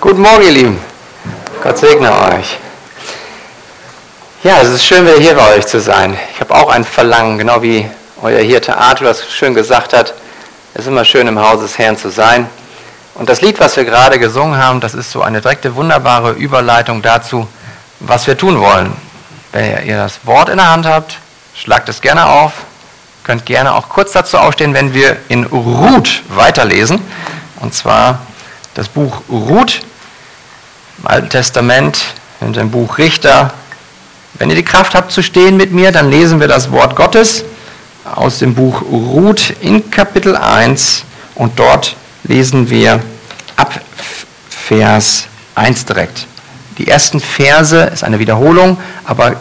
Guten Morgen, ihr Lieben. Gott segne euch. Ja, es ist schön, wieder hier bei euch zu sein. Ich habe auch ein Verlangen, genau wie euer Hirte Arthur das schön gesagt hat. Es ist immer schön, im Haus des Herrn zu sein. Und das Lied, was wir gerade gesungen haben, das ist so eine direkte, wunderbare Überleitung dazu, was wir tun wollen. Wenn ihr das Wort in der Hand habt, schlagt es gerne auf. Könnt gerne auch kurz dazu aufstehen, wenn wir in Ruth weiterlesen. Und zwar das Buch Ruth im Alten Testament, in dem Buch Richter. Wenn ihr die Kraft habt zu stehen mit mir, dann lesen wir das Wort Gottes aus dem Buch Ruth in Kapitel 1 und dort lesen wir ab Vers 1 direkt. Die ersten Verse ist eine Wiederholung, aber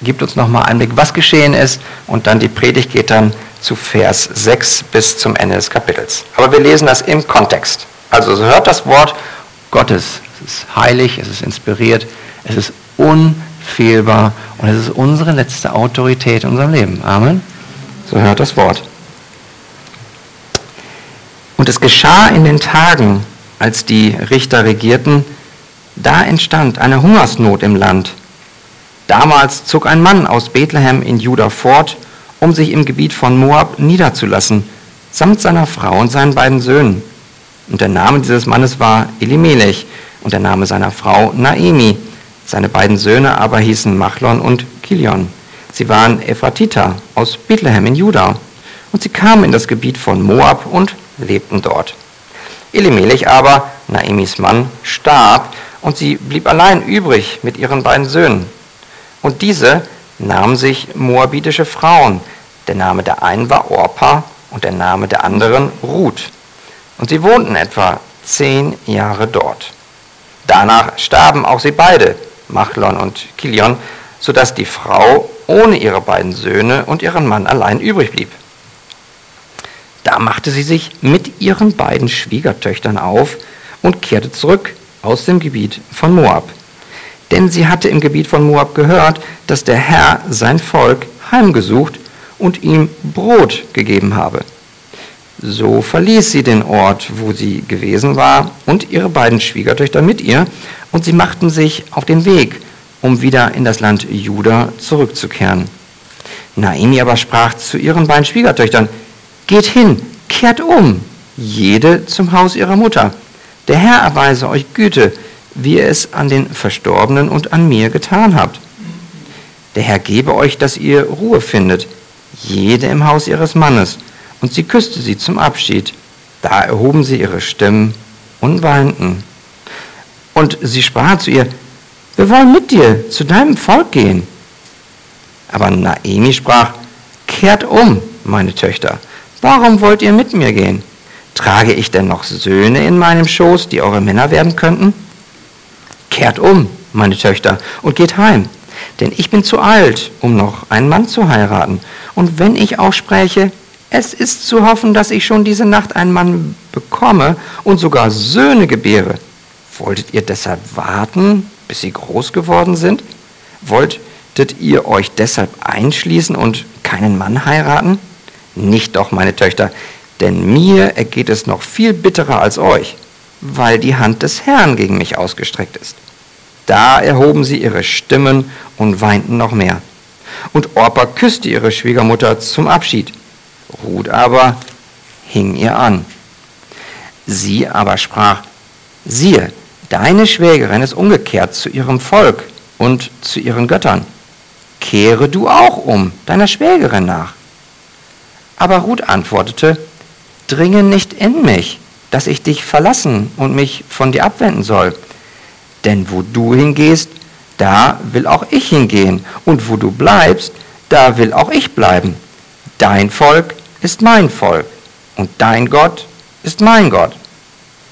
gibt uns nochmal einen Blick, was geschehen ist und dann die Predigt geht dann zu Vers 6 bis zum Ende des Kapitels. Aber wir lesen das im Kontext. Also hört das Wort Gottes. Es ist heilig, es ist inspiriert, es ist unfehlbar und es ist unsere letzte Autorität in unserem Leben. Amen. So hört das Wort. Und es geschah in den Tagen, als die Richter regierten, da entstand eine Hungersnot im Land. Damals zog ein Mann aus Bethlehem in Juda fort, um sich im Gebiet von Moab niederzulassen, samt seiner Frau und seinen beiden Söhnen. Und der Name dieses Mannes war Elimelech und der Name seiner Frau Naemi. Seine beiden Söhne aber hießen Machlon und Kilion. Sie waren Ephratiter aus Bethlehem in Juda. Und sie kamen in das Gebiet von Moab und lebten dort. Elimelech aber, Naemis Mann, starb und sie blieb allein übrig mit ihren beiden Söhnen. Und diese nahmen sich moabitische Frauen. Der Name der einen war Orpa und der Name der anderen Ruth. Und sie wohnten etwa zehn Jahre dort. Danach starben auch sie beide, Machlon und Kilion, sodass die Frau ohne ihre beiden Söhne und ihren Mann allein übrig blieb. Da machte sie sich mit ihren beiden Schwiegertöchtern auf und kehrte zurück aus dem Gebiet von Moab. Denn sie hatte im Gebiet von Moab gehört, dass der Herr sein Volk heimgesucht und ihm Brot gegeben habe. So verließ sie den Ort, wo sie gewesen war, und ihre beiden Schwiegertöchter mit ihr, und sie machten sich auf den Weg, um wieder in das Land Juda zurückzukehren. Naomi aber sprach zu ihren beiden Schwiegertöchtern, Geht hin, kehrt um, jede zum Haus ihrer Mutter. Der Herr erweise euch Güte, wie ihr es an den Verstorbenen und an mir getan habt. Der Herr gebe euch, dass ihr Ruhe findet, jede im Haus ihres Mannes und sie küsste sie zum Abschied. Da erhoben sie ihre Stimmen und weinten. Und sie sprach zu ihr, wir wollen mit dir zu deinem Volk gehen. Aber Naemi sprach, kehrt um, meine Töchter, warum wollt ihr mit mir gehen? Trage ich denn noch Söhne in meinem Schoß, die eure Männer werden könnten? Kehrt um, meine Töchter, und geht heim, denn ich bin zu alt, um noch einen Mann zu heiraten. Und wenn ich auch spräche, es ist zu hoffen, dass ich schon diese Nacht einen Mann bekomme und sogar Söhne gebäre. Wolltet ihr deshalb warten, bis sie groß geworden sind? Wolltet ihr euch deshalb einschließen und keinen Mann heiraten? Nicht doch, meine Töchter, denn mir ergeht es noch viel bitterer als euch, weil die Hand des Herrn gegen mich ausgestreckt ist. Da erhoben sie ihre Stimmen und weinten noch mehr. Und Orpa küsste ihre Schwiegermutter zum Abschied. Ruth aber hing ihr an. Sie aber sprach, siehe, deine Schwägerin ist umgekehrt zu ihrem Volk und zu ihren Göttern. Kehre du auch um, deiner Schwägerin nach. Aber Ruth antwortete, dringe nicht in mich, dass ich dich verlassen und mich von dir abwenden soll. Denn wo du hingehst, da will auch ich hingehen, und wo du bleibst, da will auch ich bleiben. Dein Volk ist mein Volk und dein Gott ist mein Gott.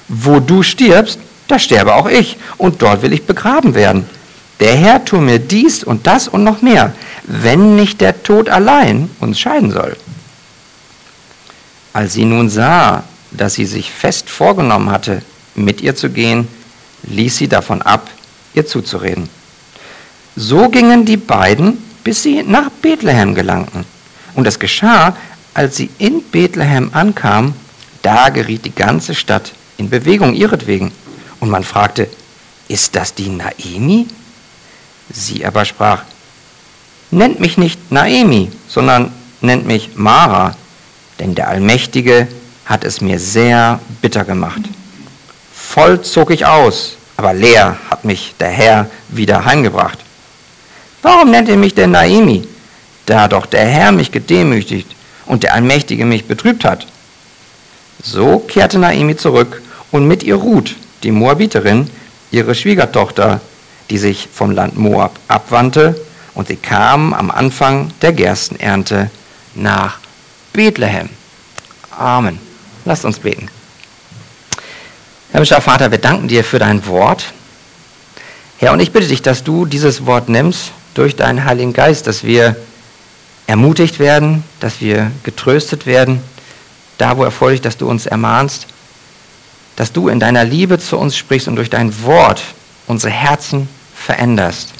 Wo du stirbst, da sterbe auch ich und dort will ich begraben werden. Der Herr tue mir dies und das und noch mehr, wenn nicht der Tod allein uns scheiden soll. Als sie nun sah, dass sie sich fest vorgenommen hatte, mit ihr zu gehen, ließ sie davon ab, ihr zuzureden. So gingen die beiden, bis sie nach Bethlehem gelangten. Und es geschah, als sie in Bethlehem ankam, da geriet die ganze Stadt in Bewegung ihretwegen. Und man fragte, ist das die Naemi? Sie aber sprach, nennt mich nicht Naemi, sondern nennt mich Mara, denn der Allmächtige hat es mir sehr bitter gemacht. Voll zog ich aus, aber leer hat mich der Herr wieder heimgebracht. Warum nennt ihr mich denn Naemi, da doch der Herr mich gedemütigt und der Allmächtige mich betrübt hat? So kehrte Naemi zurück und mit ihr Ruth, die Moabiterin, ihre Schwiegertochter, die sich vom Land Moab abwandte, und sie kam am Anfang der Gerstenernte nach Bethlehem. Amen. Lasst uns beten. Himmlischer Vater, wir danken dir für dein Wort. Herr, und ich bitte dich, dass du dieses Wort nimmst durch deinen Heiligen Geist, dass wir ermutigt werden, dass wir getröstet werden, da wo erfolgreich, dass du uns ermahnst dass du in deiner Liebe zu uns sprichst und durch dein Wort unsere Herzen veränderst.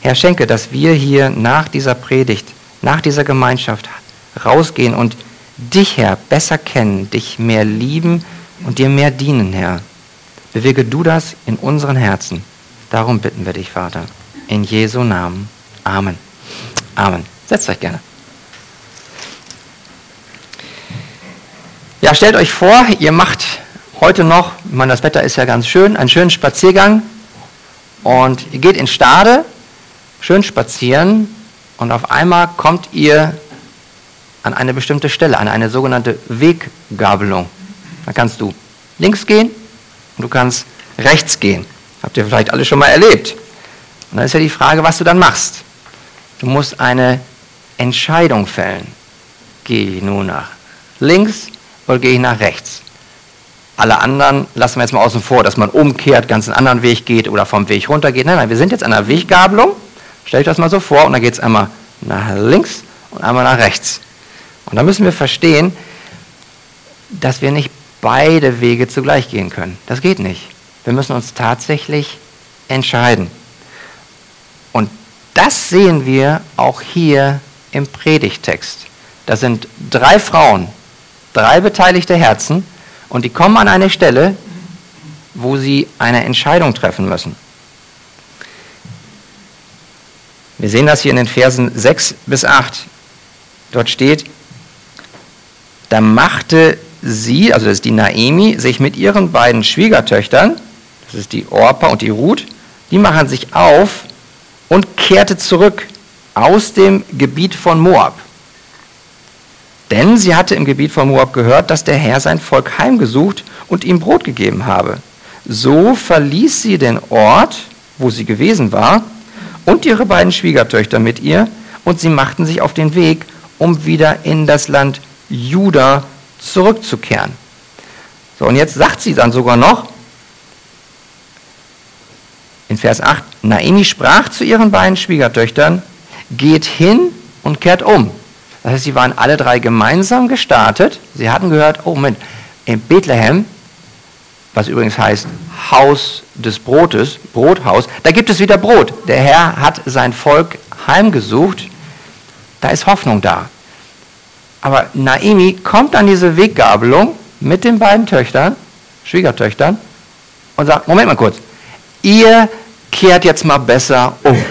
Herr, schenke, dass wir hier nach dieser Predigt, nach dieser Gemeinschaft rausgehen und dich, Herr, besser kennen, dich mehr lieben und dir mehr dienen, Herr. Bewege du das in unseren Herzen. Darum bitten wir dich, Vater. In Jesu Namen. Amen. Amen. Setzt euch gerne. Ja, stellt euch vor, ihr macht heute noch, ich meine, das Wetter ist ja ganz schön, einen schönen Spaziergang und ihr geht in Stade, schön spazieren und auf einmal kommt ihr an eine bestimmte Stelle, an eine sogenannte Weggabelung. Da kannst du links gehen und du kannst rechts gehen. Habt ihr vielleicht alle schon mal erlebt. Und dann ist ja die Frage, was du dann machst. Du musst eine Entscheidung fällen. Gehe ich nun nach links oder gehe ich nach rechts? Alle anderen lassen wir jetzt mal außen vor, dass man umkehrt, ganz einen anderen Weg geht oder vom Weg runter geht. Nein, nein, wir sind jetzt an der Weggabelung. Stellt euch das mal so vor und dann geht es einmal nach links und einmal nach rechts. Und da müssen wir verstehen, dass wir nicht beide Wege zugleich gehen können. Das geht nicht. Wir müssen uns tatsächlich entscheiden. Und das sehen wir auch hier im Predigtext. Da sind drei Frauen, drei beteiligte Herzen und die kommen an eine Stelle, wo sie eine Entscheidung treffen müssen. Wir sehen das hier in den Versen 6 bis 8. Dort steht, da machte sie, also das ist die Naemi, sich mit ihren beiden Schwiegertöchtern, das ist die Orpa und die Ruth, die machen sich auf und kehrte zurück aus dem Gebiet von Moab. Denn sie hatte im Gebiet von Moab gehört, dass der Herr sein Volk heimgesucht und ihm Brot gegeben habe. So verließ sie den Ort, wo sie gewesen war, und ihre beiden Schwiegertöchter mit ihr, und sie machten sich auf den Weg, um wieder in das Land Juda zurückzukehren. So, und jetzt sagt sie dann sogar noch, in Vers 8, Naemi sprach zu ihren beiden Schwiegertöchtern, geht hin und kehrt um. Das heißt, sie waren alle drei gemeinsam gestartet. Sie hatten gehört, oh Moment, in Bethlehem, was übrigens heißt Haus des Brotes, Brothaus, da gibt es wieder Brot. Der Herr hat sein Volk heimgesucht. Da ist Hoffnung da. Aber Naimi kommt an diese Weggabelung mit den beiden Töchtern, Schwiegertöchtern, und sagt, Moment mal kurz, ihr kehrt jetzt mal besser um.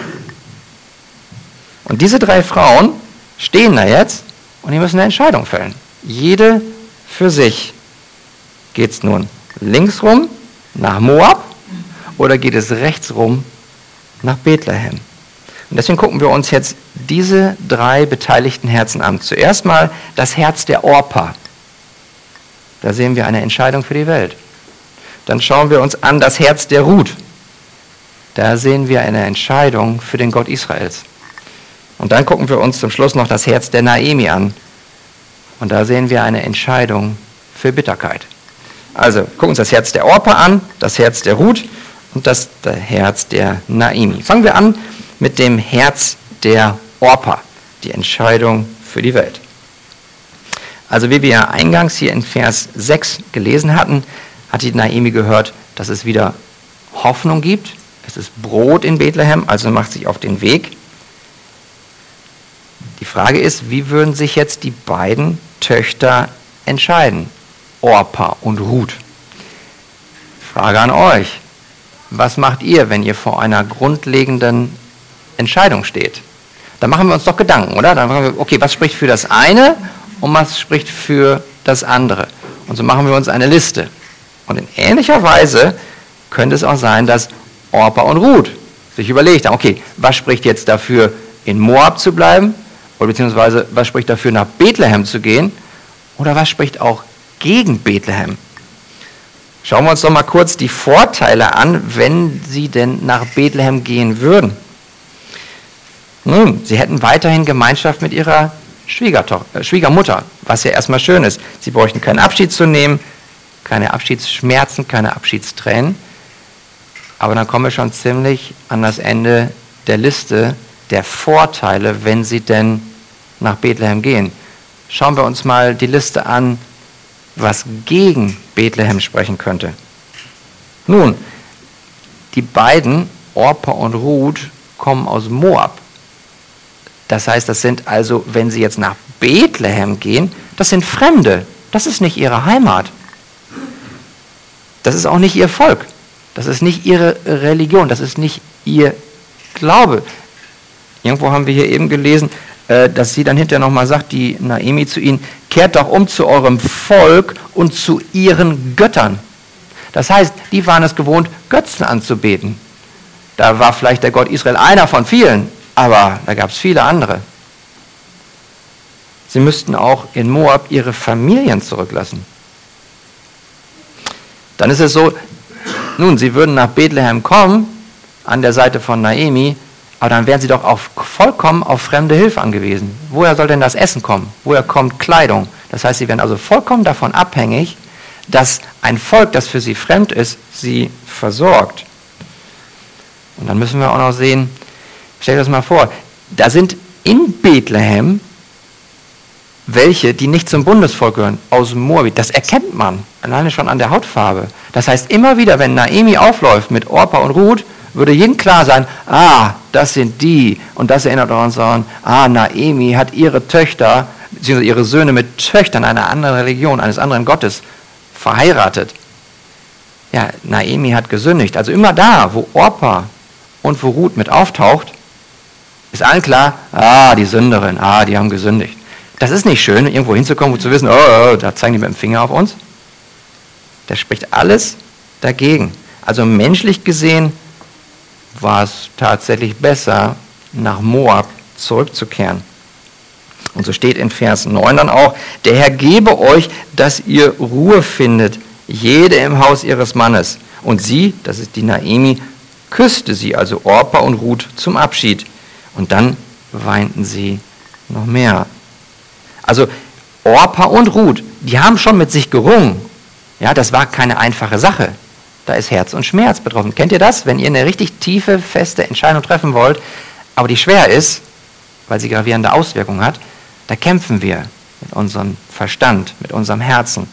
Und diese drei Frauen stehen da jetzt und die müssen eine Entscheidung fällen. Jede für sich. Geht es nun links rum nach Moab oder geht es rechts rum nach Bethlehem? Und deswegen gucken wir uns jetzt diese drei beteiligten Herzen an. Zuerst mal das Herz der Orpa. Da sehen wir eine Entscheidung für die Welt. Dann schauen wir uns an das Herz der Ruth. Da sehen wir eine Entscheidung für den Gott Israels. Und dann gucken wir uns zum Schluss noch das Herz der Naemi an. Und da sehen wir eine Entscheidung für Bitterkeit. Also gucken uns das Herz der Orpa an, das Herz der Ruth und das, Herz der Naemi. Fangen wir an mit dem Herz der Orpa, die Entscheidung für die Welt. Also wie wir eingangs hier in Vers 6 gelesen hatten, hat die Naemi gehört, dass es wieder Hoffnung gibt. Es ist Brot in Bethlehem, also macht sich auf den Weg. Die Frage ist, wie würden sich jetzt die beiden Töchter entscheiden? Orpa und Ruth. Frage an euch. was macht ihr, wenn ihr vor einer grundlegenden Entscheidung steht? Dann machen wir uns doch Gedanken, oder? Dann fragen wir, okay, was spricht für das eine und was spricht für das andere? Und so machen wir uns eine Liste. Und in ähnlicher Weise könnte es auch sein, dass Orpa und Ruth sich überlegt haben, okay, was spricht jetzt dafür, in Moab zu bleiben? Oder beziehungsweise, was spricht dafür, nach Bethlehem zu gehen? Oder was spricht auch gegen Bethlehem? Schauen wir uns doch mal kurz die Vorteile an, wenn sie denn nach Bethlehem gehen würden. Nun, sie hätten weiterhin Gemeinschaft mit ihrer äh, Schwiegermutter, was ja erstmal schön ist. Sie bräuchten keinen Abschied zu nehmen, keine Abschiedsschmerzen, keine Abschiedstränen. Aber dann kommen wir schon ziemlich an das Ende der Liste der Vorteile, wenn sie denn nach Bethlehem gehen. Schauen wir uns mal die Liste an, was gegen Bethlehem sprechen könnte. Nun, die beiden, Orpa und Ruth, kommen aus Moab. Das heißt, das sind also, wenn sie jetzt nach Bethlehem gehen, das sind Fremde. Das ist nicht ihre Heimat. Das ist auch nicht ihr Volk. Das ist nicht ihre Religion. Das ist nicht ihr Glaube. Irgendwo haben wir hier eben gelesen, dass sie dann hinterher nochmal sagt, die Naemi zu ihnen, kehrt doch um zu eurem Volk und zu ihren Göttern. Das heißt, die waren es gewohnt, Götzen anzubeten. Da war vielleicht der Gott Israel einer von vielen, aber da gab es viele andere. Sie müssten auch in Moab ihre Familien zurücklassen. Dann ist es so, nun, sie würden nach Bethlehem kommen, an der Seite von Naemi, aber dann wären sie doch auch vollkommen auf fremde Hilfe angewiesen. Woher soll denn das Essen kommen? Woher kommt Kleidung? Das heißt, sie wären also vollkommen davon abhängig, dass ein Volk, das für sie fremd ist, sie versorgt. Und dann müssen wir auch noch sehen, stell dir das mal vor, da sind in Bethlehem welche, die nicht zum Bundesvolk gehören, aus Moabit. Das erkennt man, alleine schon an der Hautfarbe. Das heißt, immer wieder, wenn Naemi aufläuft mit Orpa und Ruth, würde jedem klar sein, ah, das sind die. Und das erinnert uns an, ah, Naemi hat ihre Töchter, beziehungsweise ihre Söhne mit Töchtern einer anderen Religion, eines anderen Gottes verheiratet. Ja, Naemi hat gesündigt. Also immer da, wo Orpa und wo Ruth mit auftaucht, ist allen klar, ah, die Sünderin, ah, die haben gesündigt. Das ist nicht schön, irgendwo hinzukommen und zu wissen, oh, oh, da zeigen die mit dem Finger auf uns. Das spricht alles dagegen. Also menschlich gesehen war es tatsächlich besser, nach Moab zurückzukehren. Und so steht in Vers 9 dann auch, der Herr gebe euch, dass ihr Ruhe findet, jede im Haus ihres Mannes. Und sie, das ist die Naemi, küsste sie, also Orpa und Ruth, zum Abschied. Und dann weinten sie noch mehr. Also Orpa und Ruth, die haben schon mit sich gerungen. Ja, das war keine einfache Sache. Da ist Herz und Schmerz betroffen. Kennt ihr das? Wenn ihr eine richtig tiefe, feste Entscheidung treffen wollt, aber die schwer ist, weil sie gravierende Auswirkungen hat, da kämpfen wir mit unserem Verstand, mit unserem Herzen.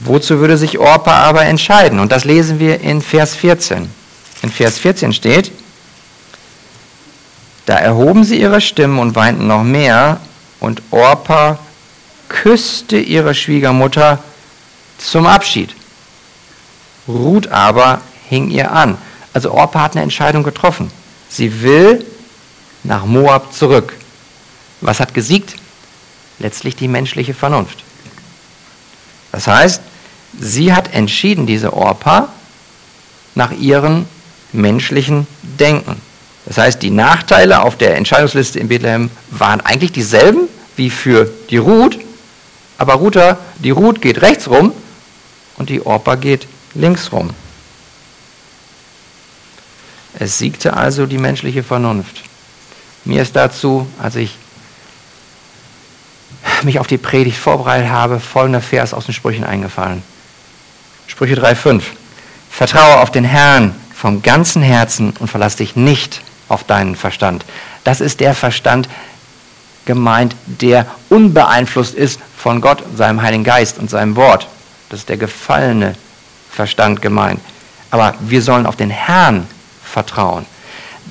Wozu würde sich Orpa aber entscheiden? Und das lesen wir in Vers 14. In Vers 14 steht, da erhoben sie ihre Stimmen und weinten noch mehr, und Orpa küsste ihre Schwiegermutter zum Abschied. Ruth aber hing ihr an. Also Orpa hat eine Entscheidung getroffen. Sie will nach Moab zurück. Was hat gesiegt? Letztlich die menschliche Vernunft. Das heißt, sie hat entschieden, diese Orpa, nach ihrem menschlichen Denken. Das heißt, die Nachteile auf der Entscheidungsliste in Bethlehem waren eigentlich dieselben wie für die Ruth, aber Ruther, die Ruth geht rechts rum und die Orpa geht links rum. Es siegte also die menschliche Vernunft. Mir ist dazu, als ich mich auf die Predigt vorbereitet habe, folgender Vers aus den Sprüchen eingefallen. Sprüche 3,5. Vertraue auf den Herrn vom ganzen Herzen und verlass dich nicht auf deinen Verstand. Das ist der Verstand gemeint, der unbeeinflusst ist von Gott, seinem Heiligen Geist und seinem Wort. Das ist der gefallene Verstand gemeint. Aber wir sollen auf den Herrn vertrauen.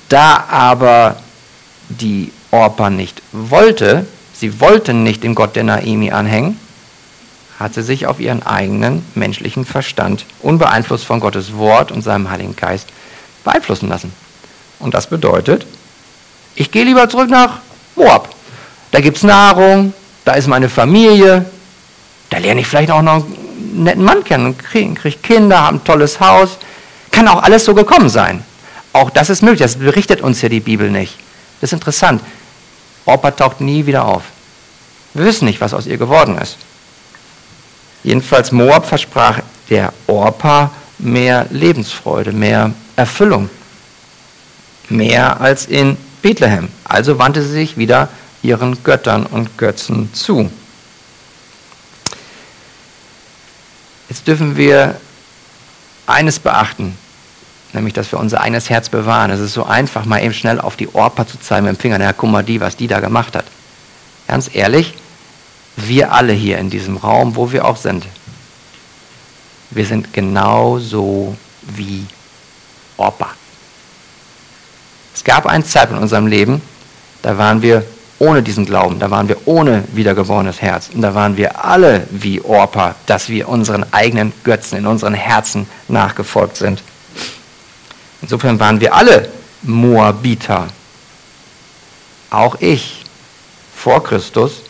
Da aber die Orpa nicht wollte, sie wollten nicht dem Gott der Naimi anhängen, hat sie sich auf ihren eigenen menschlichen Verstand, unbeeinflusst von Gottes Wort und seinem Heiligen Geist, beeinflussen lassen. Und das bedeutet, ich gehe lieber zurück nach Moab. Da gibt es Nahrung, da ist meine Familie, da lerne ich vielleicht auch noch netten Mann kennen und kriege krieg Kinder, habe ein tolles Haus. Kann auch alles so gekommen sein. Auch das ist möglich, das berichtet uns ja die Bibel nicht. Das ist interessant. Orpa taucht nie wieder auf. Wir wissen nicht, was aus ihr geworden ist. Jedenfalls Moab versprach der Orpa mehr Lebensfreude, mehr Erfüllung. Mehr als in Bethlehem. Also wandte sie sich wieder ihren Göttern und Götzen zu. Jetzt dürfen wir eines beachten, nämlich dass wir unser eigenes Herz bewahren. Es ist so einfach, mal eben schnell auf die Orpa zu zeigen mit dem Finger, na guck mal die, was die da gemacht hat. Ganz ehrlich, wir alle hier in diesem Raum, wo wir auch sind, wir sind genauso wie Orpa. Es gab einen Zeitpunkt in unserem Leben, da waren wir ohne diesen Glauben, da waren wir ohne wiedergeborenes Herz. Und da waren wir alle wie Orpa, dass wir unseren eigenen Götzen in unseren Herzen nachgefolgt sind. Insofern waren wir alle Moabiter. Auch ich vor Christus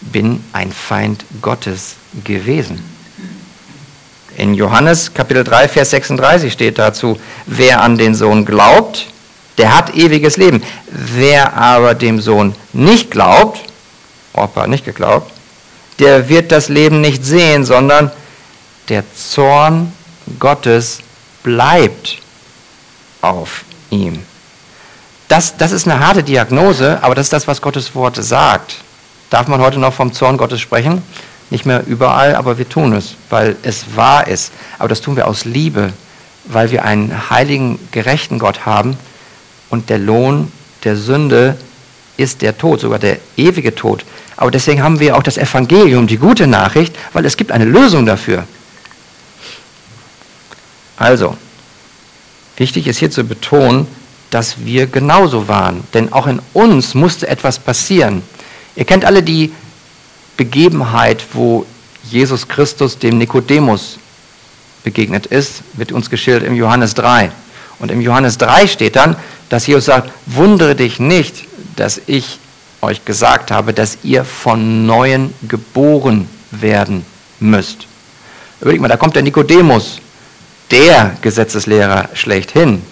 bin ein Feind Gottes gewesen. In Johannes Kapitel 3, Vers 36 steht dazu, wer an den Sohn glaubt, der hat ewiges Leben. Wer aber dem Sohn nicht glaubt, Opa nicht geglaubt, der wird das Leben nicht sehen, sondern der Zorn Gottes bleibt auf ihm. Das, das ist eine harte Diagnose, aber das ist das, was Gottes Wort sagt. Darf man heute noch vom Zorn Gottes sprechen? Nicht mehr überall, aber wir tun es, weil es wahr ist. Aber das tun wir aus Liebe, weil wir einen heiligen, gerechten Gott haben, und der Lohn der Sünde ist der Tod, sogar der ewige Tod. Aber deswegen haben wir auch das Evangelium, die gute Nachricht, weil es gibt eine Lösung dafür. Also, wichtig ist hier zu betonen, dass wir genauso waren. Denn auch in uns musste etwas passieren. Ihr kennt alle die Begebenheit, wo Jesus Christus dem Nikodemus begegnet ist, wird uns geschildert im Johannes 3. Und im Johannes 3 steht dann, dass Jesus sagt, wundere dich nicht, dass ich euch gesagt habe, dass ihr von Neuem geboren werden müsst. Überleg mal, da kommt der Nikodemus, der Gesetzeslehrer schlechthin,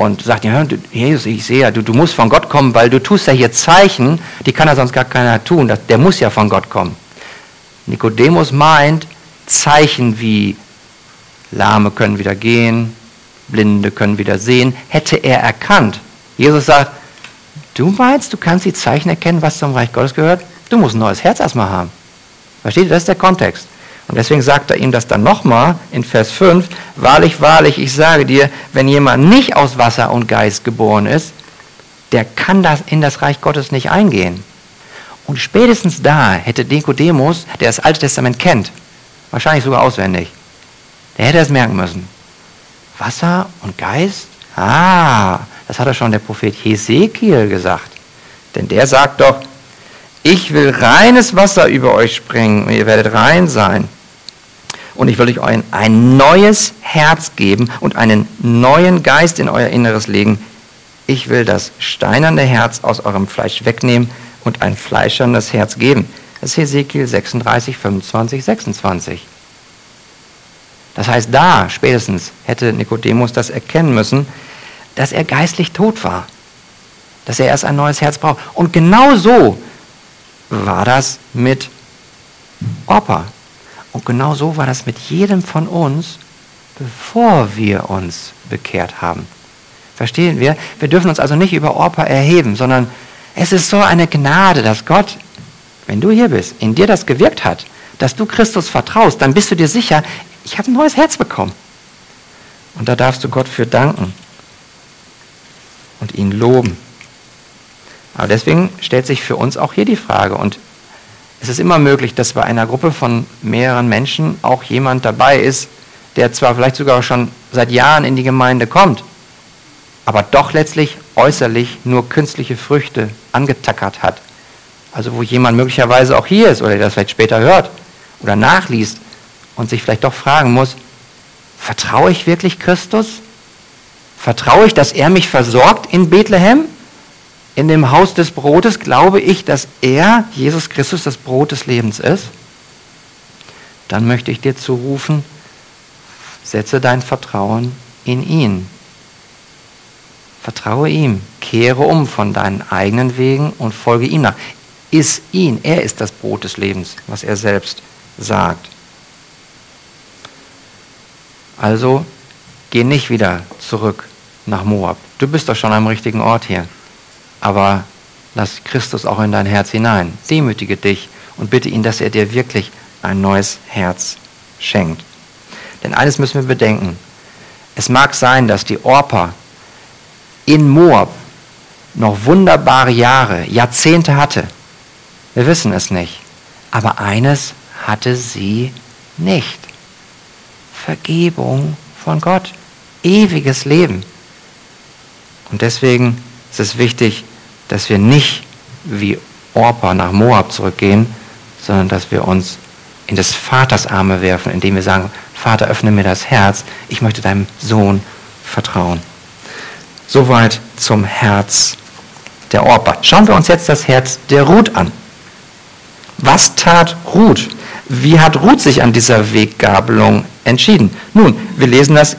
und sagt, ja, Jesus, ich sehe ja, du, du musst von Gott kommen, weil du tust ja hier Zeichen, die kann ja sonst gar keiner tun. Der muss ja von Gott kommen. Nikodemus meint, Zeichen wie Lahme können wieder gehen, Blinde können wieder sehen, hätte er erkannt. Jesus sagt, du meinst, du kannst die Zeichen erkennen, was zum Reich Gottes gehört? Du musst ein neues Herz erstmal haben. Versteht ihr? Das ist der Kontext. Und deswegen sagt er ihm das dann nochmal in Vers 5, wahrlich, wahrlich, ich sage dir, wenn jemand nicht aus Wasser und Geist geboren ist, der kann das in das Reich Gottes nicht eingehen. Und spätestens da hätte Nikodemus, der das Alte Testament kennt, wahrscheinlich sogar auswendig, der hätte es merken müssen. Wasser und Geist? Ah, das hat er schon der Prophet Hesekiel gesagt. Denn der sagt doch, ich will reines Wasser über euch springen und ihr werdet rein sein. Und ich will euch ein, ein neues Herz geben und einen neuen Geist in euer Inneres legen. Ich will das steinerne Herz aus eurem Fleisch wegnehmen und ein fleischernes Herz geben. Das ist Hesekiel 36, 25, 26. Das heißt, da spätestens hätte Nikodemus das erkennen müssen, dass er geistlich tot war, dass er erst ein neues Herz braucht. Und genau so war das mit Opa. Und genau so war das mit jedem von uns, bevor wir uns bekehrt haben. Verstehen wir? Wir dürfen uns also nicht über Opa erheben, sondern es ist so eine Gnade, dass Gott, wenn du hier bist, in dir das gewirkt hat, dass du Christus vertraust, dann bist du dir sicher, ich habe ein neues Herz bekommen. Und da darfst du Gott für danken und ihn loben. Aber deswegen stellt sich für uns auch hier die Frage, und es ist immer möglich, dass bei einer Gruppe von mehreren Menschen auch jemand dabei ist, der zwar vielleicht sogar schon seit Jahren in die Gemeinde kommt, aber doch letztlich äußerlich nur künstliche Früchte angetackert hat. Also wo jemand möglicherweise auch hier ist oder der das vielleicht später hört oder nachliest und sich vielleicht doch fragen muss, vertraue ich wirklich Christus? Vertraue ich, dass er mich versorgt in Bethlehem? In dem Haus des Brotes glaube ich, dass er, Jesus Christus, das Brot des Lebens ist? Dann möchte ich dir zurufen, setze dein Vertrauen in ihn. Vertraue ihm, kehre um von deinen eigenen Wegen und folge ihm nach. Iss ihn, er ist das Brot des Lebens, was er selbst sagt. Also geh nicht wieder zurück nach Moab. Du bist doch schon am richtigen Ort hier. Aber lass Christus auch in dein Herz hinein. Demütige dich und bitte ihn, dass er dir wirklich ein neues Herz schenkt. Denn eines müssen wir bedenken. Es mag sein, dass die Orpa in Moab noch wunderbare Jahre, Jahrzehnte hatte. Wir wissen es nicht. Aber eines hatte sie nicht. Vergebung von Gott. Ewiges Leben. Und deswegen ist es wichtig, dass wir nicht wie Orpa nach Moab zurückgehen, sondern dass wir uns in des Vaters Arme werfen, indem wir sagen, Vater, öffne mir das Herz, ich möchte deinem Sohn vertrauen. Soweit zum Herz der Orpa. Schauen wir uns jetzt das Herz der Ruth an. Was tat Ruth? Wie hat Ruth sich an dieser Weggabelung entschieden? Nun, wir lesen das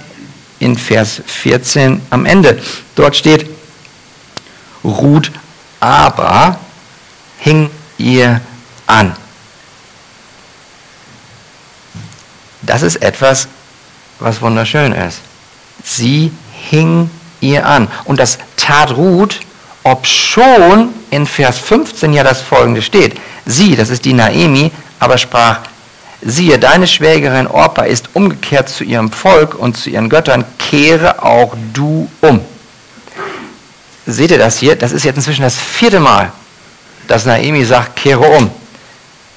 in Vers 14 am Ende. Dort steht, Ruth aber hing ihr an. Das ist etwas, was wunderschön ist. Sie hing ihr an. Und das tat Ruth, ob schon in Vers 15 ja das folgende steht. Sie, das ist die Naemi, aber sprach, siehe, deine Schwägerin Orpa ist umgekehrt zu ihrem Volk und zu ihren Göttern, kehre auch du um. Seht ihr das hier? Das ist jetzt inzwischen das vierte Mal, dass Naemi sagt, kehre um.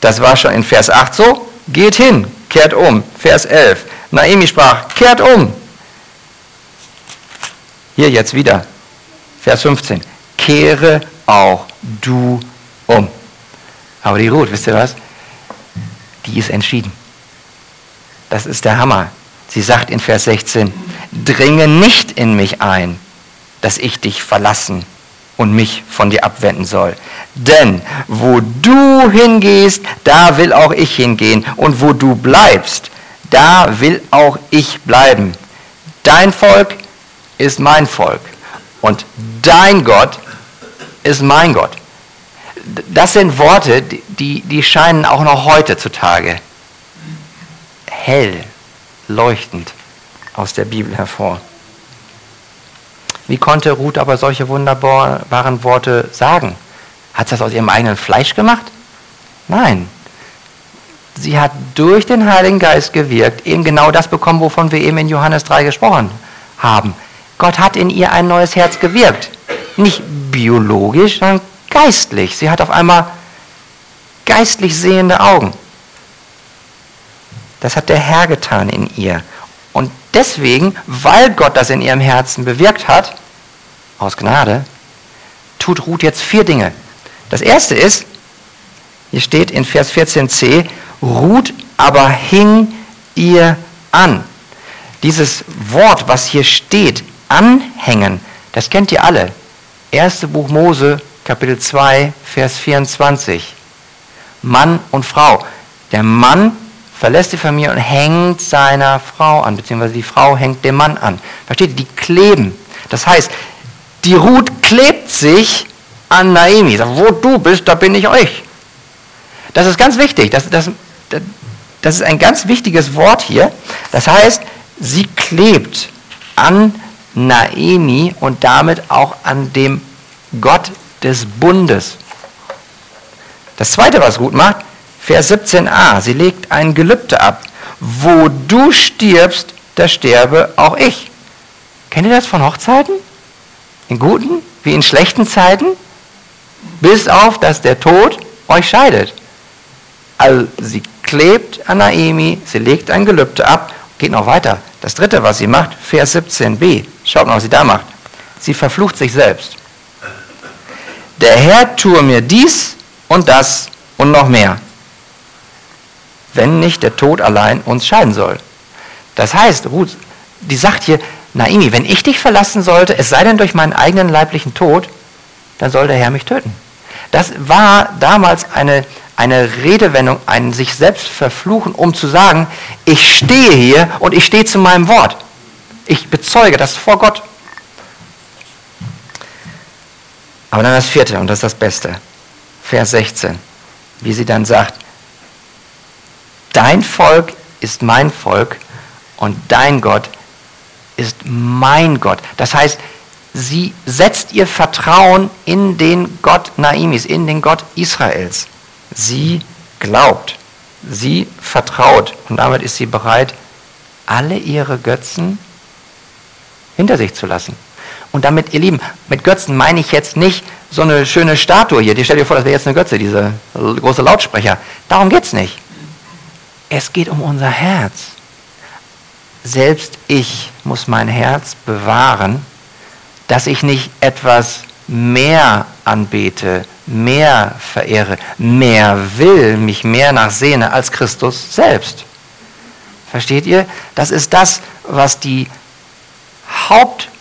Das war schon in Vers 8 so, geht hin, kehrt um. Vers 11, Naemi sprach, kehrt um. Hier jetzt wieder, Vers 15, kehre auch du um. Aber die Ruth, wisst ihr was? Die ist entschieden. Das ist der Hammer. Sie sagt in Vers 16, dringe nicht in mich ein, dass ich dich verlassen und mich von dir abwenden soll. Denn wo du hingehst, da will auch ich hingehen. Und wo du bleibst, da will auch ich bleiben. Dein Volk ist mein Volk. Und dein Gott ist mein Gott das sind Worte, die, die scheinen auch noch heutzutage hell, leuchtend aus der Bibel hervor. Wie konnte Ruth aber solche wunderbaren Worte sagen? Hat sie das aus ihrem eigenen Fleisch gemacht? Nein. Sie hat durch den Heiligen Geist gewirkt, eben genau das bekommen, wovon wir eben in Johannes 3 gesprochen haben. Gott hat in ihr ein neues Herz gewirkt. Nicht biologisch, sondern geistlich. Sie hat auf einmal geistlich sehende Augen. Das hat der Herr getan in ihr. Und deswegen, weil Gott das in ihrem Herzen bewirkt hat, aus Gnade, tut Ruth jetzt vier Dinge. Das erste ist, hier steht in Vers 14c, Ruth aber hing ihr an. Dieses Wort, was hier steht, anhängen, das kennt ihr alle. Erste Buch Mose, Kapitel 2, Vers 24. Mann und Frau. Der Mann verlässt die Familie und hängt seiner Frau an, beziehungsweise die Frau hängt dem Mann an. Versteht ihr? Die kleben. Das heißt, die Ruth klebt sich an Naomi. Sagt, wo du bist, da bin ich euch. Das ist ganz wichtig. Das, das, das ist ein ganz wichtiges Wort hier. Das heißt, sie klebt an Naomi und damit auch an dem Gott des Bundes. Das zweite, was gut macht, Vers 17a, sie legt ein Gelübde ab. Wo du stirbst, da sterbe auch ich. Kennt ihr das von Hochzeiten? In guten wie in schlechten Zeiten? Bis auf, dass der Tod euch scheidet. Also sie klebt an Naemi, sie legt ein Gelübde ab, geht noch weiter. Das dritte, was sie macht, Vers 17b, schaut mal, was sie da macht. Sie verflucht sich selbst der Herr tue mir dies und das und noch mehr. wenn nicht der Tod allein uns scheiden soll. Das heißt, Ruth, die sagt hier, Naimi, wenn ich dich verlassen sollte, es sei denn durch meinen eigenen leiblichen Tod, dann soll der Herr mich töten. Das war damals eine, eine Redewendung, ein sich selbst verfluchen, um zu sagen, ich stehe hier und ich stehe zu meinem Wort. Ich bezeuge das vor Gott. Aber dann das vierte, und das ist das Beste. Vers 16, wie sie dann sagt, dein Volk ist mein Volk und dein Gott ist mein Gott. Das heißt, sie setzt ihr Vertrauen in den Gott Naimis, in den Gott Israels. Sie glaubt, sie vertraut und damit ist sie bereit, alle ihre Götzen hinter sich zu lassen. Und damit, ihr Lieben, mit Götzen meine ich jetzt nicht so eine schöne Statue hier. Die stellt dir vor, das wäre jetzt eine Götze, diese große Lautsprecher. Darum geht es nicht. Es geht um unser Herz. Selbst ich muss mein Herz bewahren, dass ich nicht etwas mehr anbete, mehr verehre, mehr will, mich mehr nachsehne als Christus selbst. Versteht ihr? Das ist das, was die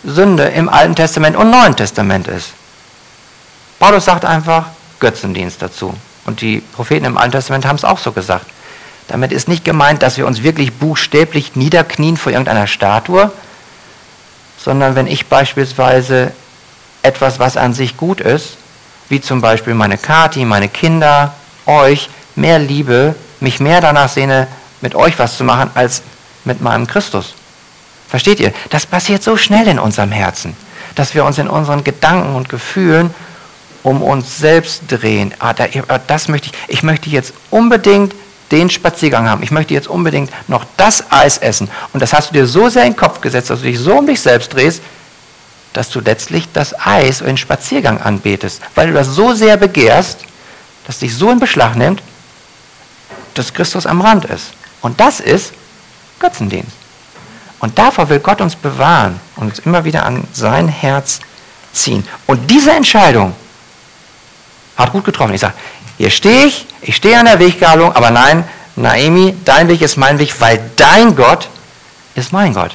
Hauptsünde im Alten Testament und Neuen Testament ist. Paulus sagt einfach Götzendienst dazu. Und die Propheten im Alten Testament haben es auch so gesagt. Damit ist nicht gemeint, dass wir uns wirklich buchstäblich niederknien vor irgendeiner Statue, sondern wenn ich beispielsweise etwas, was an sich gut ist, wie zum Beispiel meine Kati, meine Kinder, euch, mehr liebe, mich mehr danach sehne, mit euch was zu machen, als mit meinem Christus. Versteht ihr? Das passiert so schnell in unserem Herzen, dass wir uns in unseren Gedanken und Gefühlen um uns selbst drehen. Ah, ah, das möchte ich. Ich möchte jetzt unbedingt den Spaziergang haben. Ich möchte jetzt unbedingt noch das Eis essen. Und das hast du dir so sehr in den Kopf gesetzt, dass du dich so um dich selbst drehst, dass du letztlich das Eis oder den Spaziergang anbetest, weil du das so sehr begehrst, dass dich so in Beschlag nimmt, dass Christus am Rand ist. Und das ist Götzendienst. Und davor will Gott uns bewahren und uns immer wieder an sein Herz ziehen. Und diese Entscheidung hat gut getroffen. Ich sage, hier stehe ich, ich stehe an der Weggabelung, aber nein, Naomi, dein Weg ist mein Weg, weil dein Gott ist mein Gott.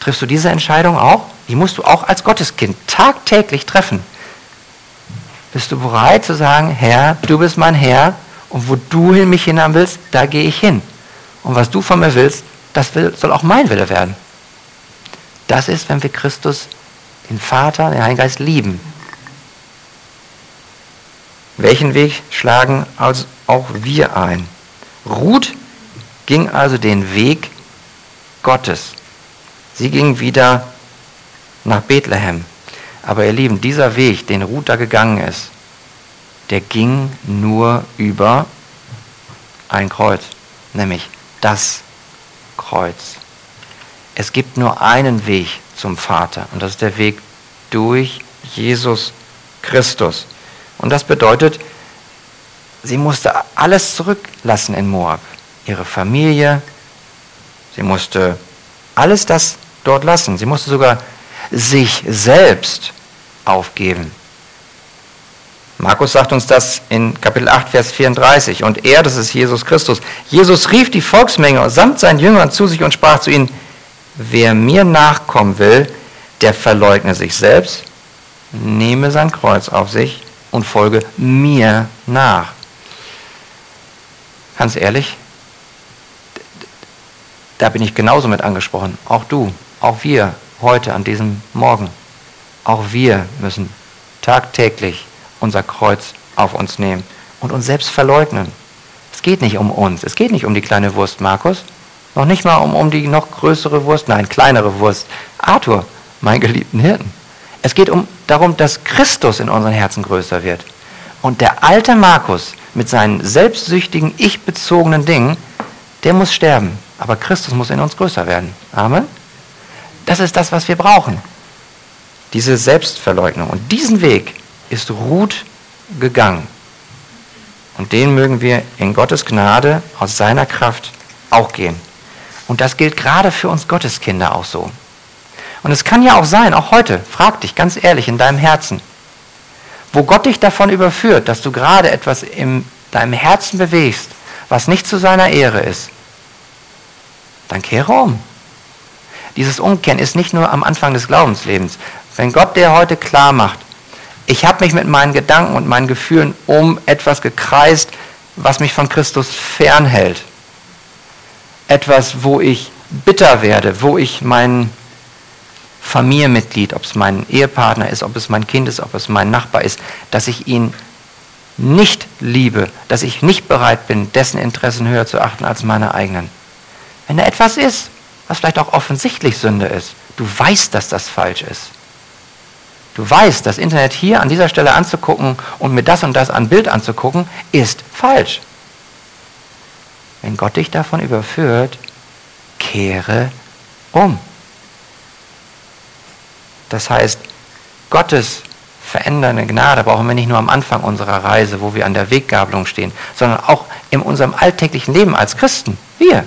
Triffst du diese Entscheidung auch? Die musst du auch als Gotteskind tagtäglich treffen. Bist du bereit zu sagen, Herr, du bist mein Herr und wo du mich hinein willst, da gehe ich hin. Und was du von mir willst, das soll auch mein Wille werden. Das ist, wenn wir Christus, den Vater, den Heiligen Geist lieben. Welchen Weg schlagen also auch wir ein? Ruth ging also den Weg Gottes. Sie ging wieder nach Bethlehem. Aber ihr Lieben, dieser Weg, den Ruth da gegangen ist, der ging nur über ein Kreuz, nämlich das Kreuz. Es gibt nur einen Weg zum Vater und das ist der Weg durch Jesus Christus. Und das bedeutet, sie musste alles zurücklassen in Moab. Ihre Familie, sie musste alles das dort lassen. Sie musste sogar sich selbst aufgeben. Markus sagt uns das in Kapitel 8, Vers 34. Und er, das ist Jesus Christus, Jesus rief die Volksmenge samt seinen Jüngern zu sich und sprach zu ihnen, wer mir nachkommen will, der verleugne sich selbst, nehme sein Kreuz auf sich und folge mir nach. Ganz ehrlich, da bin ich genauso mit angesprochen. Auch du, auch wir heute an diesem Morgen, auch wir müssen tagtäglich unser Kreuz auf uns nehmen und uns selbst verleugnen. Es geht nicht um uns, es geht nicht um die kleine Wurst, Markus, noch nicht mal um, um die noch größere Wurst, nein, kleinere Wurst, Arthur, mein geliebten Hirten. Es geht um, darum, dass Christus in unseren Herzen größer wird. Und der alte Markus mit seinen selbstsüchtigen, ich-bezogenen Dingen, der muss sterben. Aber Christus muss in uns größer werden. Amen. Das ist das, was wir brauchen. Diese Selbstverleugnung. Und diesen Weg ist Ruth gegangen. Und den mögen wir in Gottes Gnade aus seiner Kraft auch gehen. Und das gilt gerade für uns Gotteskinder auch so. Und es kann ja auch sein, auch heute, frag dich ganz ehrlich in deinem Herzen, wo Gott dich davon überführt, dass du gerade etwas in deinem Herzen bewegst, was nicht zu seiner Ehre ist, dann kehre um. Dieses Umkehren ist nicht nur am Anfang des Glaubenslebens. Wenn Gott dir heute klar macht, ich habe mich mit meinen Gedanken und meinen Gefühlen um etwas gekreist, was mich von Christus fernhält. Etwas, wo ich bitter werde, wo ich mein Familienmitglied, ob es mein Ehepartner ist, ob es mein Kind ist, ob es mein Nachbar ist, dass ich ihn nicht liebe, dass ich nicht bereit bin, dessen Interessen höher zu achten als meine eigenen. Wenn da etwas ist, was vielleicht auch offensichtlich Sünde ist, du weißt, dass das falsch ist. Du weißt, das Internet hier an dieser Stelle anzugucken und mir das und das an Bild anzugucken, ist falsch. Wenn Gott dich davon überführt, kehre um. Das heißt, Gottes verändernde Gnade brauchen wir nicht nur am Anfang unserer Reise, wo wir an der Weggabelung stehen, sondern auch in unserem alltäglichen Leben als Christen. Wir,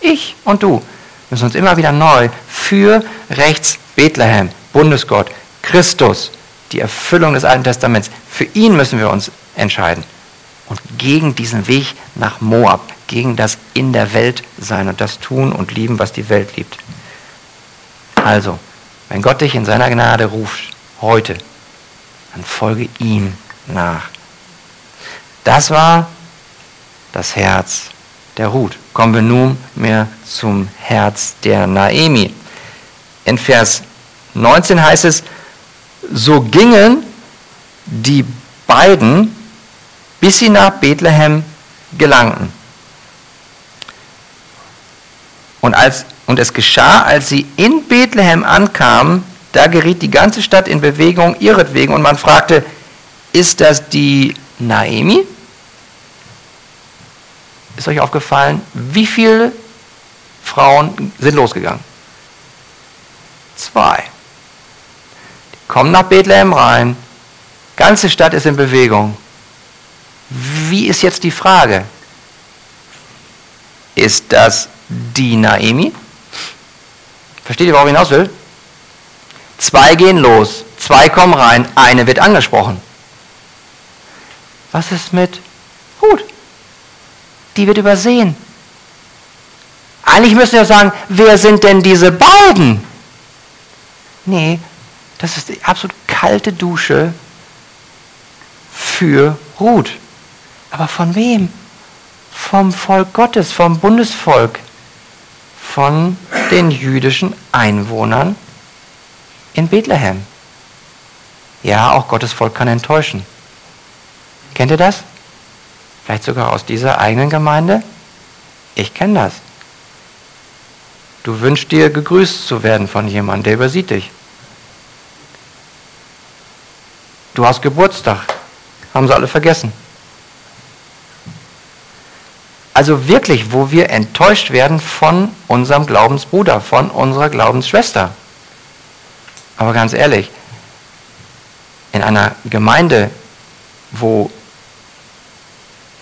ich und du, müssen uns immer wieder neu für rechts Bethlehem, Bundesgott, Christus, die Erfüllung des Alten Testaments, für ihn müssen wir uns entscheiden. Und gegen diesen Weg nach Moab, gegen das in der Welt sein und das tun und lieben, was die Welt liebt. Also, wenn Gott dich in seiner Gnade ruft, heute, dann folge ihm nach. Das war das Herz der Ruth. Kommen wir nun mehr zum Herz der Naemi. In Vers 19 heißt es, so gingen die beiden, bis sie nach Bethlehem gelangten. Und, als, und es geschah, als sie in Bethlehem ankamen, da geriet die ganze Stadt in Bewegung ihretwegen und man fragte, ist das die Naemi? Ist euch aufgefallen, wie viele Frauen sind losgegangen? Zwei kommen nach Bethlehem rein, ganze Stadt ist in Bewegung. Wie ist jetzt die Frage? Ist das die Naemi? Versteht ihr, worauf ich hinaus will? Zwei gehen los, zwei kommen rein, eine wird angesprochen. Was ist mit Ruth? Die wird übersehen. Eigentlich müssen wir sagen, wer sind denn diese beiden? Nee, das ist die absolut kalte Dusche für Ruth. Aber von wem? Vom Volk Gottes, vom Bundesvolk, von den jüdischen Einwohnern in Bethlehem. Ja, auch Gottes Volk kann enttäuschen. Kennt ihr das? Vielleicht sogar aus dieser eigenen Gemeinde? Ich kenne das. Du wünschst dir gegrüßt zu werden von jemandem, der übersieht dich. Du hast Geburtstag. Haben sie alle vergessen. Also wirklich, wo wir enttäuscht werden von unserem Glaubensbruder, von unserer Glaubensschwester. Aber ganz ehrlich, in einer Gemeinde, wo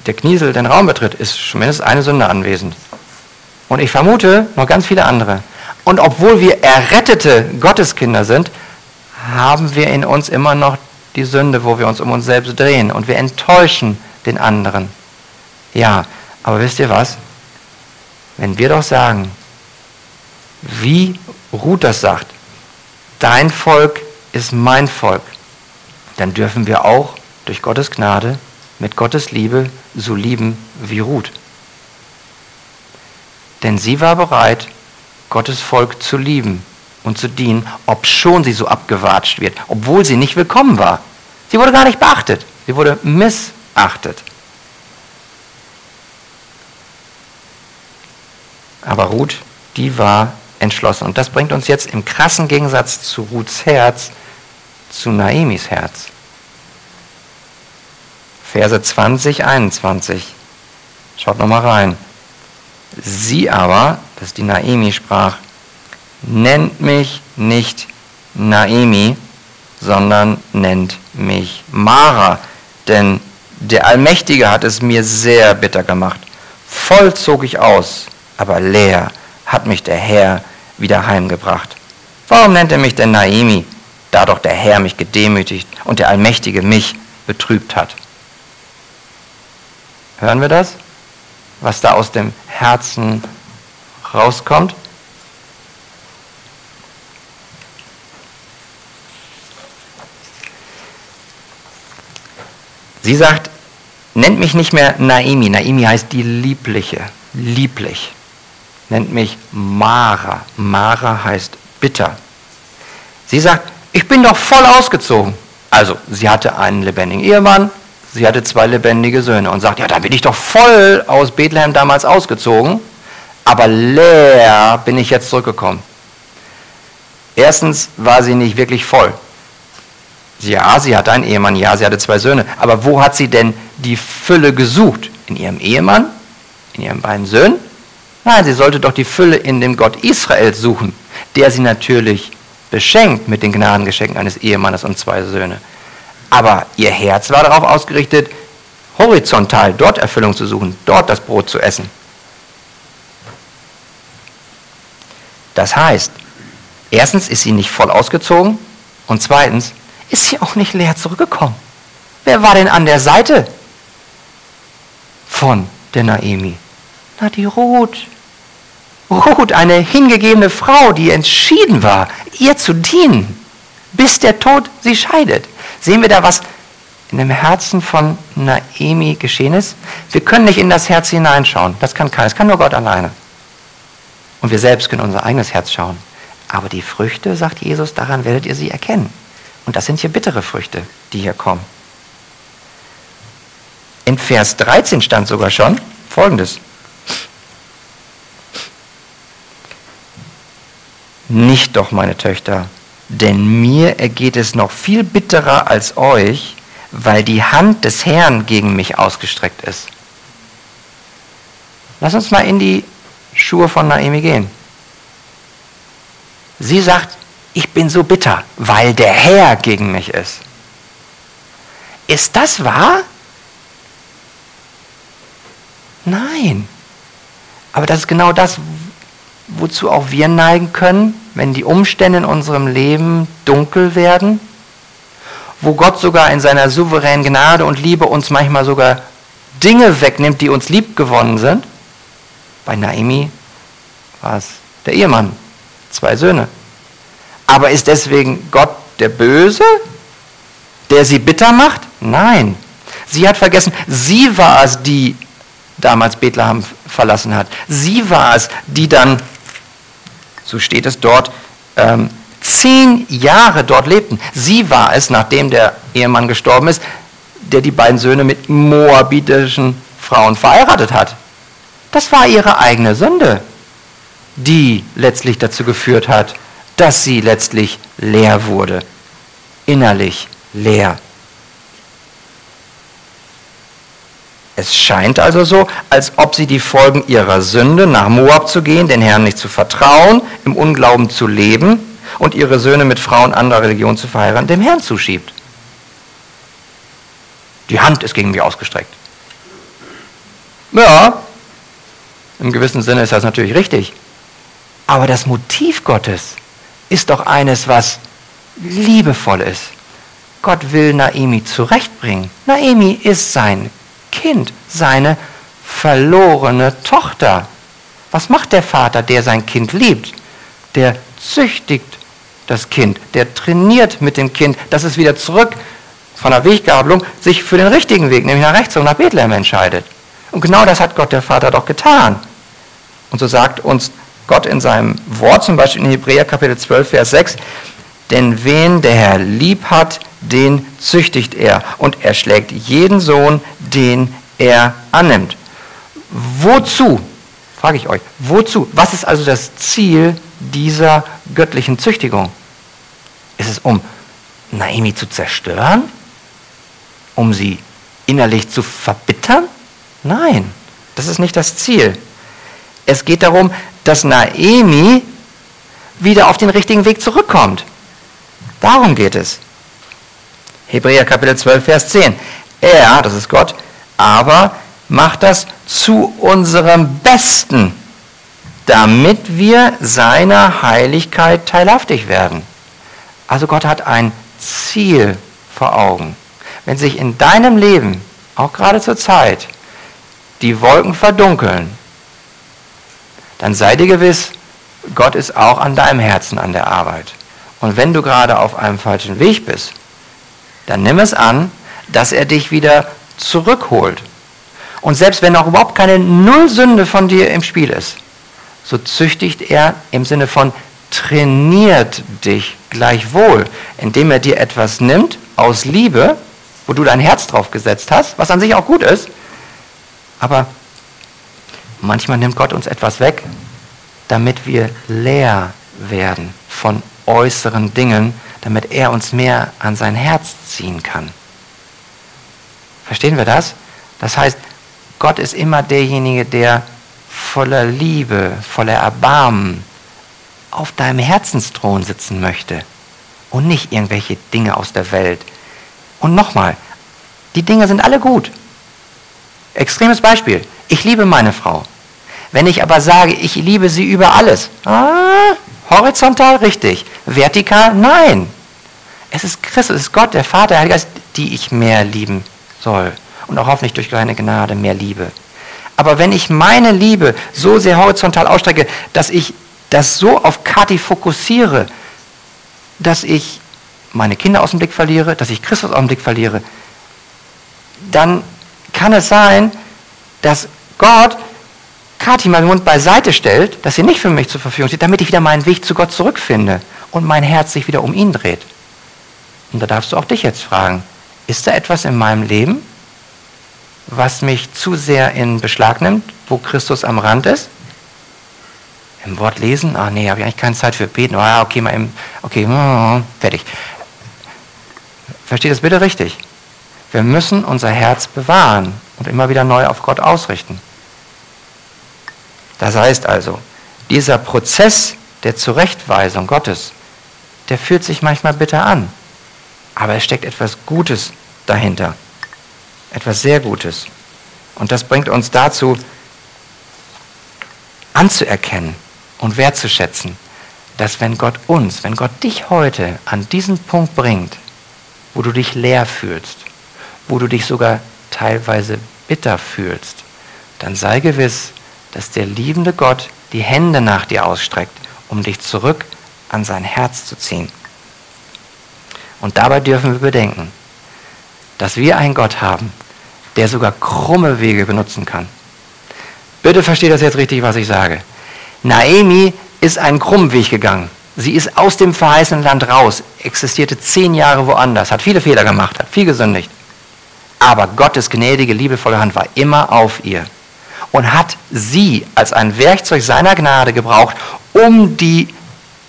der Kniesel den Raum betritt, ist zumindest eine Sünde anwesend. Und ich vermute noch ganz viele andere. Und obwohl wir errettete Gotteskinder sind, haben wir in uns immer noch die Sünde, wo wir uns um uns selbst drehen und wir enttäuschen den anderen. Ja, aber wisst ihr was? Wenn wir doch sagen, wie Ruth das sagt, dein Volk ist mein Volk, dann dürfen wir auch durch Gottes Gnade mit Gottes Liebe so lieben wie Ruth. Denn sie war bereit, Gottes Volk zu lieben und zu dienen, obschon sie so abgewatscht wird, obwohl sie nicht willkommen war. Sie wurde gar nicht beachtet, sie wurde missachtet. Aber Ruth, die war entschlossen. Und das bringt uns jetzt im krassen Gegensatz zu Ruths Herz zu Naemis Herz. Verse 20, 21. Schaut nochmal rein. Sie aber, das ist die Naemi, sprach, nennt mich nicht Naemi, sondern nennt mich Mara, denn der Allmächtige hat es mir sehr bitter gemacht. Voll zog ich aus, aber leer hat mich der Herr wieder heimgebracht. Warum nennt er mich denn Naimi, da doch der Herr mich gedemütigt und der Allmächtige mich betrübt hat? Hören wir das? was da aus dem Herzen rauskommt? Sie sagt, nennt mich nicht mehr Naimi. Naimi heißt die Liebliche, lieblich. Nennt mich Mara. Mara heißt bitter. Sie sagt, ich bin doch voll ausgezogen. Also, sie hatte einen lebendigen Ehemann, sie hatte zwei lebendige Söhne und sagt, ja, da bin ich doch voll aus Bethlehem damals ausgezogen, aber leer bin ich jetzt zurückgekommen. Erstens war sie nicht wirklich voll. Ja, sie hatte einen Ehemann, ja, sie hatte zwei Söhne. Aber wo hat sie denn die Fülle gesucht? In ihrem Ehemann? In ihren beiden Söhnen? Nein, sie sollte doch die Fülle in dem Gott Israel suchen, der sie natürlich beschenkt mit den Gnadengeschenken eines Ehemannes und zwei Söhne. Aber ihr Herz war darauf ausgerichtet, horizontal dort Erfüllung zu suchen, dort das Brot zu essen. Das heißt, erstens ist sie nicht voll ausgezogen und zweitens, ist sie auch nicht leer zurückgekommen. Wer war denn an der Seite von der Naemi? Na, die Ruth. Ruth, eine hingegebene Frau, die entschieden war, ihr zu dienen, bis der Tod sie scheidet. Sehen wir da, was in dem Herzen von Naemi geschehen ist? Wir können nicht in das Herz hineinschauen. Das kann keiner. Das kann nur Gott alleine. Und wir selbst können unser eigenes Herz schauen. Aber die Früchte, sagt Jesus, daran werdet ihr sie erkennen. Und das sind hier bittere Früchte, die hier kommen. In Vers 13 stand sogar schon Folgendes. Nicht doch, meine Töchter, denn mir ergeht es noch viel bitterer als euch, weil die Hand des Herrn gegen mich ausgestreckt ist. Lass uns mal in die Schuhe von Naomi gehen. Sie sagt, ich bin so bitter, weil der Herr gegen mich ist. Ist das wahr? Nein. Aber das ist genau das, wozu auch wir neigen können, wenn die Umstände in unserem Leben dunkel werden, wo Gott sogar in seiner souveränen Gnade und Liebe uns manchmal sogar Dinge wegnimmt, die uns lieb gewonnen sind. Bei Naimi war es der Ehemann, zwei Söhne. Aber ist deswegen Gott der Böse, der sie bitter macht? Nein. Sie hat vergessen, sie war es, die damals Bethlehem verlassen hat. Sie war es, die dann, so steht es dort, ähm, zehn Jahre dort lebten. Sie war es, nachdem der Ehemann gestorben ist, der die beiden Söhne mit moabitischen Frauen verheiratet hat. Das war ihre eigene Sünde, die letztlich dazu geführt hat, dass sie letztlich leer wurde, innerlich leer. Es scheint also so, als ob sie die Folgen ihrer Sünde, nach Moab zu gehen, den Herrn nicht zu vertrauen, im Unglauben zu leben und ihre Söhne mit Frauen anderer Religion zu verheiraten, dem Herrn zuschiebt. Die Hand ist gegen mich ausgestreckt. Ja, im gewissen Sinne ist das natürlich richtig. Aber das Motiv Gottes ist doch eines, was liebevoll ist. Gott will Naemi zurechtbringen. Naemi ist sein Kind, seine verlorene Tochter. Was macht der Vater, der sein Kind liebt? Der züchtigt das Kind, der trainiert mit dem Kind, dass es wieder zurück von der Weggabelung sich für den richtigen Weg, nämlich nach rechts und nach Bethlehem entscheidet. Und genau das hat Gott der Vater doch getan. Und so sagt uns Gott in seinem Wort, zum Beispiel in Hebräer Kapitel 12, Vers 6, denn wen der Herr lieb hat, den züchtigt er und er schlägt jeden Sohn, den er annimmt. Wozu, frage ich euch, wozu? Was ist also das Ziel dieser göttlichen Züchtigung? Ist es um Naimi zu zerstören? Um sie innerlich zu verbittern? Nein, das ist nicht das Ziel. Es geht darum, dass Naemi wieder auf den richtigen Weg zurückkommt. Darum geht es. Hebräer Kapitel 12, Vers 10. Er, das ist Gott, aber macht das zu unserem Besten, damit wir seiner Heiligkeit teilhaftig werden. Also Gott hat ein Ziel vor Augen. Wenn sich in deinem Leben, auch gerade zur Zeit, die Wolken verdunkeln, dann sei dir gewiss, Gott ist auch an deinem Herzen an der Arbeit. Und wenn du gerade auf einem falschen Weg bist, dann nimm es an, dass er dich wieder zurückholt. Und selbst wenn auch überhaupt keine Nullsünde von dir im Spiel ist, so züchtigt er im Sinne von trainiert dich gleichwohl, indem er dir etwas nimmt aus Liebe, wo du dein Herz drauf gesetzt hast, was an sich auch gut ist, aber manchmal nimmt Gott uns etwas weg, damit wir leer werden von äußeren Dingen, damit er uns mehr an sein Herz ziehen kann. Verstehen wir das? Das heißt, Gott ist immer derjenige, der voller Liebe, voller Erbarmen auf deinem Herzensthron sitzen möchte und nicht irgendwelche Dinge aus der Welt. Und nochmal, die Dinge sind alle gut. Extremes Beispiel. Ich liebe meine Frau. Wenn ich aber sage, ich liebe sie über alles, ah, horizontal richtig, vertikal nein. Es ist Christus, es ist Gott, der Vater, der Heilige Geist, die ich mehr lieben soll. Und auch hoffentlich durch deine Gnade mehr liebe. Aber wenn ich meine Liebe so sehr horizontal ausstrecke, dass ich das so auf Kati fokussiere, dass ich meine Kinder aus dem Blick verliere, dass ich Christus aus dem Blick verliere, dann kann es sein, dass Gott Kathi meinen Mund beiseite stellt, dass sie nicht für mich zur Verfügung steht, damit ich wieder meinen Weg zu Gott zurückfinde und mein Herz sich wieder um ihn dreht. Und da darfst du auch dich jetzt fragen, ist da etwas in meinem Leben, was mich zu sehr in Beschlag nimmt, wo Christus am Rand ist? Im Wort lesen? Ah, nee, habe ich eigentlich keine Zeit für beten. Ah, okay, mal im, okay, hm, fertig. Versteht das bitte richtig? Wir müssen unser Herz bewahren und immer wieder neu auf Gott ausrichten. Das heißt also, dieser Prozess der Zurechtweisung Gottes, der fühlt sich manchmal bitter an. Aber es steckt etwas Gutes dahinter. Etwas sehr Gutes. Und das bringt uns dazu, anzuerkennen und wertzuschätzen, dass wenn Gott uns, wenn Gott dich heute an diesen Punkt bringt, wo du dich leer fühlst, wo du dich sogar teilweise bitter fühlst, dann sei gewiss, dass der liebende Gott die Hände nach dir ausstreckt, um dich zurück an sein Herz zu ziehen. Und dabei dürfen wir bedenken, dass wir einen Gott haben, der sogar krumme Wege benutzen kann. Bitte versteht das jetzt richtig, was ich sage. Naemi ist einen krummen Weg gegangen. Sie ist aus dem verheißenen Land raus, existierte zehn Jahre woanders, hat viele Fehler gemacht, hat viel gesündigt. Aber Gottes gnädige, liebevolle Hand war immer auf ihr und hat sie als ein Werkzeug seiner Gnade gebraucht, um die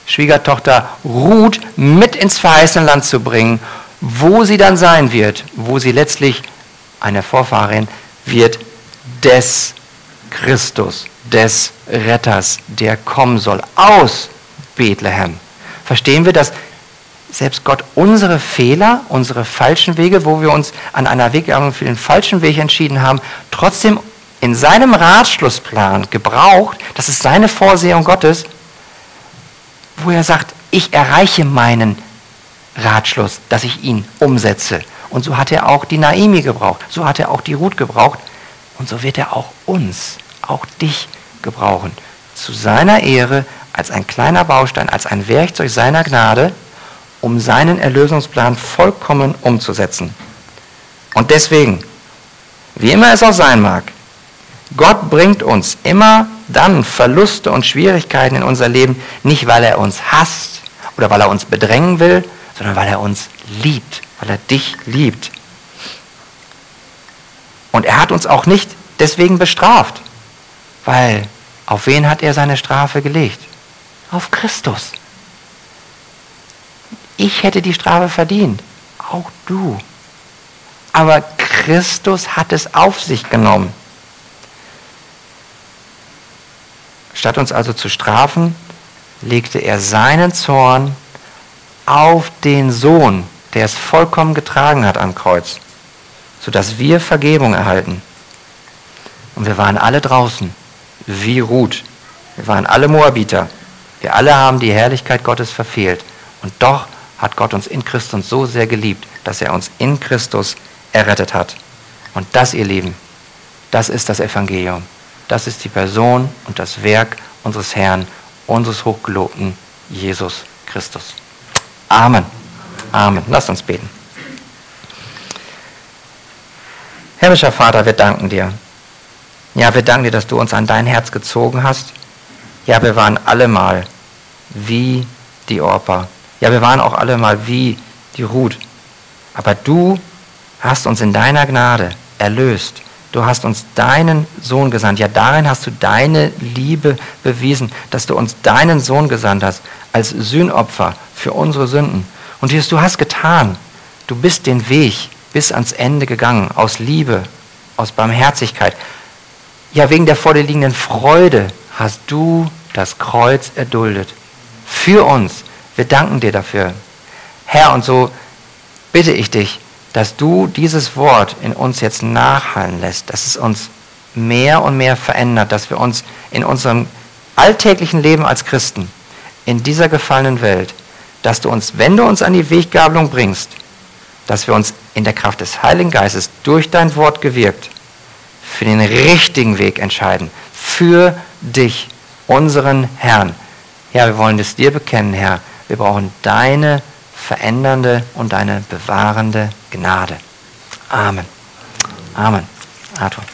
Schwiegertochter Ruth mit ins verheißene Land zu bringen, wo sie dann sein wird, wo sie letztlich eine Vorfahrin wird des Christus, des Retters, der kommen soll aus Bethlehem. Verstehen wir, dass selbst Gott unsere Fehler, unsere falschen Wege, wo wir uns an einer Weggang für den falschen Weg entschieden haben, trotzdem in seinem Ratschlussplan gebraucht, das ist seine Vorsehung Gottes, wo er sagt, ich erreiche meinen Ratschluss, dass ich ihn umsetze. Und so hat er auch die Naimi gebraucht, so hat er auch die Ruth gebraucht und so wird er auch uns, auch dich gebrauchen. Zu seiner Ehre, als ein kleiner Baustein, als ein Werkzeug seiner Gnade, um seinen Erlösungsplan vollkommen umzusetzen. Und deswegen, wie immer es auch sein mag, Gott bringt uns immer dann Verluste und Schwierigkeiten in unser Leben, nicht weil er uns hasst oder weil er uns bedrängen will, sondern weil er uns liebt, weil er dich liebt. Und er hat uns auch nicht deswegen bestraft, weil auf wen hat er seine Strafe gelegt? Auf Christus. Ich hätte die Strafe verdient, auch du. Aber Christus hat es auf sich genommen. Statt uns also zu strafen, legte er seinen Zorn auf den Sohn, der es vollkommen getragen hat am Kreuz, sodass wir Vergebung erhalten. Und wir waren alle draußen, wie Ruth. Wir waren alle Moabiter. Wir alle haben die Herrlichkeit Gottes verfehlt. Und doch hat Gott uns in Christus so sehr geliebt, dass er uns in Christus errettet hat. Und das, ihr Lieben, Das ist das Evangelium. Das ist die Person und das Werk unseres Herrn, unseres hochgelobten Jesus Christus. Amen. Amen. Lasst uns beten. Himmlischer Vater, wir danken dir. Ja, wir danken dir, dass du uns an dein Herz gezogen hast. Ja, wir waren alle mal wie die Orpa. Ja, wir waren auch alle mal wie die Ruth. Aber du hast uns in deiner Gnade erlöst. Du hast uns deinen Sohn gesandt. Ja, darin hast du deine Liebe bewiesen, dass du uns deinen Sohn gesandt hast als Sühnopfer für unsere Sünden. Und Jesus, du hast getan. Du bist den Weg bis ans Ende gegangen, aus Liebe, aus Barmherzigkeit. Ja, wegen der vor dir liegenden Freude hast du das Kreuz erduldet. Für uns. Wir danken dir dafür. Herr, und so bitte ich dich, dass du dieses Wort in uns jetzt nachhallen lässt, dass es uns mehr und mehr verändert, dass wir uns in unserem alltäglichen Leben als Christen in dieser gefallenen Welt, dass du uns, wenn du uns an die Weggabelung bringst, dass wir uns in der Kraft des Heiligen Geistes durch dein Wort gewirkt für den richtigen Weg entscheiden, für dich, unseren Herrn. Ja, wir wollen es dir bekennen, Herr. Wir brauchen deine verändernde und deine bewahrende Gnade. Amen. Amen. Arthur.